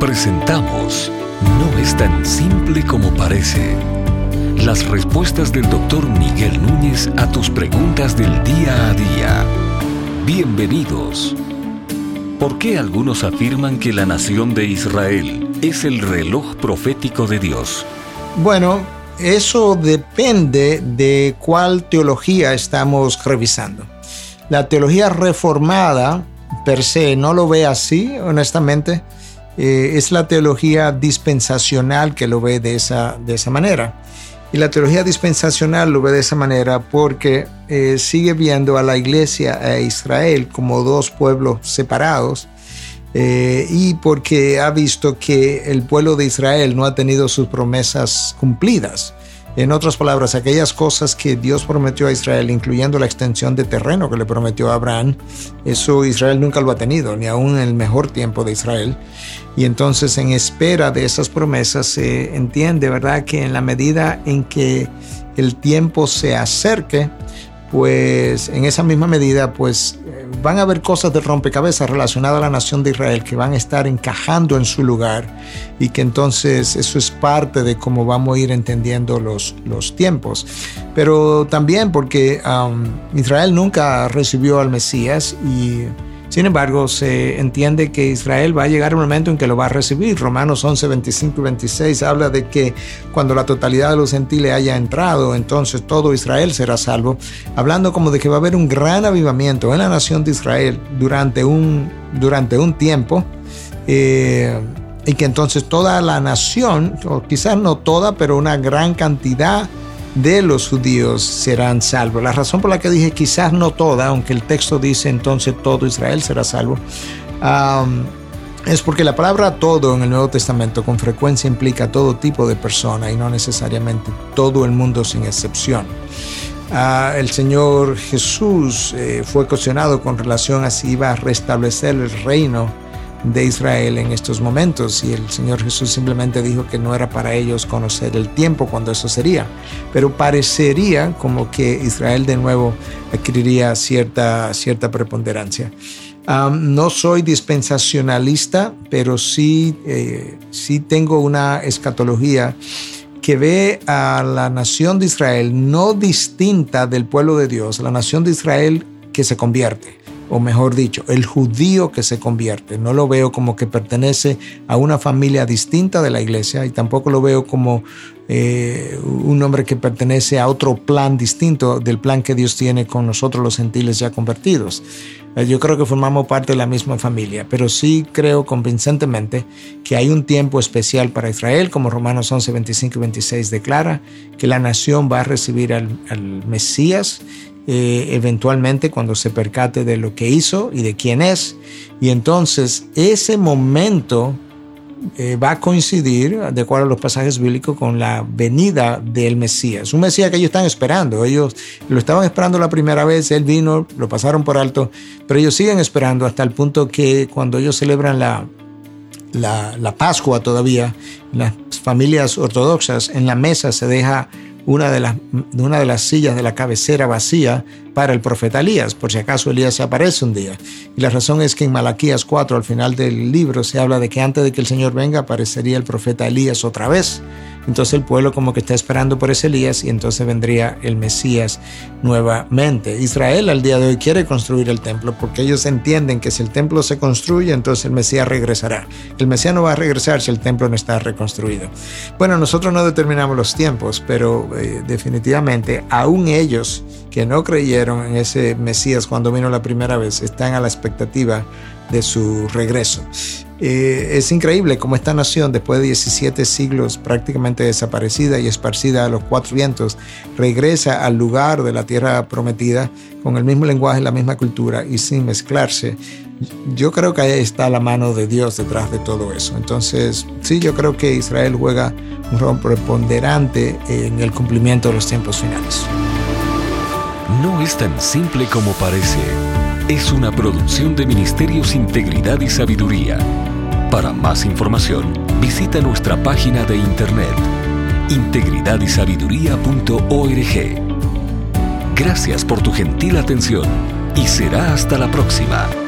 Presentamos No es tan simple como parece. Las respuestas del doctor Miguel Núñez a tus preguntas del día a día. Bienvenidos. ¿Por qué algunos afirman que la nación de Israel es el reloj profético de Dios? Bueno, eso depende de cuál teología estamos revisando. La teología reformada per se no lo ve así, honestamente. Eh, es la teología dispensacional que lo ve de esa, de esa manera. Y la teología dispensacional lo ve de esa manera porque eh, sigue viendo a la iglesia, a Israel, como dos pueblos separados. Eh, y porque ha visto que el pueblo de Israel no ha tenido sus promesas cumplidas. En otras palabras, aquellas cosas que Dios prometió a Israel, incluyendo la extensión de terreno que le prometió a Abraham, eso Israel nunca lo ha tenido, ni aún en el mejor tiempo de Israel. Y entonces en espera de esas promesas se entiende, ¿verdad?, que en la medida en que el tiempo se acerque, pues en esa misma medida, pues van a haber cosas de rompecabezas relacionadas a la nación de Israel que van a estar encajando en su lugar y que entonces eso es parte de cómo vamos a ir entendiendo los, los tiempos. Pero también porque Israel nunca recibió al Mesías y sin embargo, se entiende que Israel va a llegar un momento en que lo va a recibir. Romanos 11, 25 y 26 habla de que cuando la totalidad de los gentiles haya entrado, entonces todo Israel será salvo. Hablando como de que va a haber un gran avivamiento en la nación de Israel durante un, tiempo. Eh, y que entonces toda la nación, o quizás no toda, pero una gran cantidad de los judíos serán salvos. La razón por la que dije quizás no toda, aunque el texto dice entonces todo Israel será salvo, es porque la palabra todo en el Nuevo Testamento con frecuencia implica todo tipo de persona y no necesariamente todo el mundo sin excepción. Ah, el Señor Jesús eh, fue cuestionado con relación a si iba a restablecer el reino de Israel en estos momentos. Y el Señor Jesús simplemente dijo que no era para ellos conocer el tiempo cuando eso sería, pero parecería como que Israel de nuevo adquiriría cierta, cierta preponderancia. no soy dispensacionalista, pero sí, eh, sí tengo una escatología que ve a la nación de Israel no distinta del pueblo de Dios, la nación de Israel que se convierte o mejor dicho, el judío que se convierte. No lo veo como que pertenece a una familia distinta de la iglesia y tampoco lo veo como eh, un hombre que pertenece a otro plan distinto del plan que Dios tiene con nosotros los gentiles ya convertidos. Eh, yo creo que formamos parte de la misma familia, pero sí creo convincentemente que hay un tiempo especial para Israel, como Romanos 11, 25 y 26 declara, que la nación va a recibir al, al Mesías eh, eventualmente cuando se percate de lo que hizo y de quién es. Y entonces ese momento eh, va a coincidir, de acuerdo a los pasajes bíblicos, con la venida del Mesías. Un Mesías que ellos están esperando. Ellos lo estaban esperando la primera vez, él vino, lo pasaron por alto, pero ellos siguen esperando hasta el punto que cuando ellos celebran la, la, la Pascua todavía, las familias ortodoxas, en la mesa se deja una de, las, una de las sillas de la cabecera vacía para el profeta Elías, por si acaso Elías aparece un día. Y la razón es que en Malaquías 4, al final del libro, se habla de que antes de que el Señor venga aparecería el profeta Elías otra vez. Entonces el pueblo como que está esperando por ese Elías y entonces vendría el Mesías nuevamente. Israel al día de hoy quiere construir el templo porque ellos entienden que si el templo se construye, entonces el Mesías regresará. El Mesías no va a regresar si el templo no está reconstruido. Bueno, nosotros no determinamos los tiempos, pero eh, definitivamente aún ellos que no creyeron en ese Mesías cuando vino la primera vez están a la expectativa de su regreso. Eh, es increíble cómo esta nación, después de 17 siglos prácticamente desaparecida y esparcida a los cuatro vientos, regresa al lugar de la tierra prometida con el mismo lenguaje, la misma cultura y sin mezclarse. Yo creo que ahí está la mano de Dios detrás de todo eso. Entonces, sí, yo creo que Israel juega un rol preponderante en el cumplimiento de los tiempos finales. No es tan simple como parece es una producción de Ministerios Integridad y Sabiduría. Para más información, visita nuestra página de internet integridadysabiduría.org. Gracias por tu gentil atención y será hasta la próxima.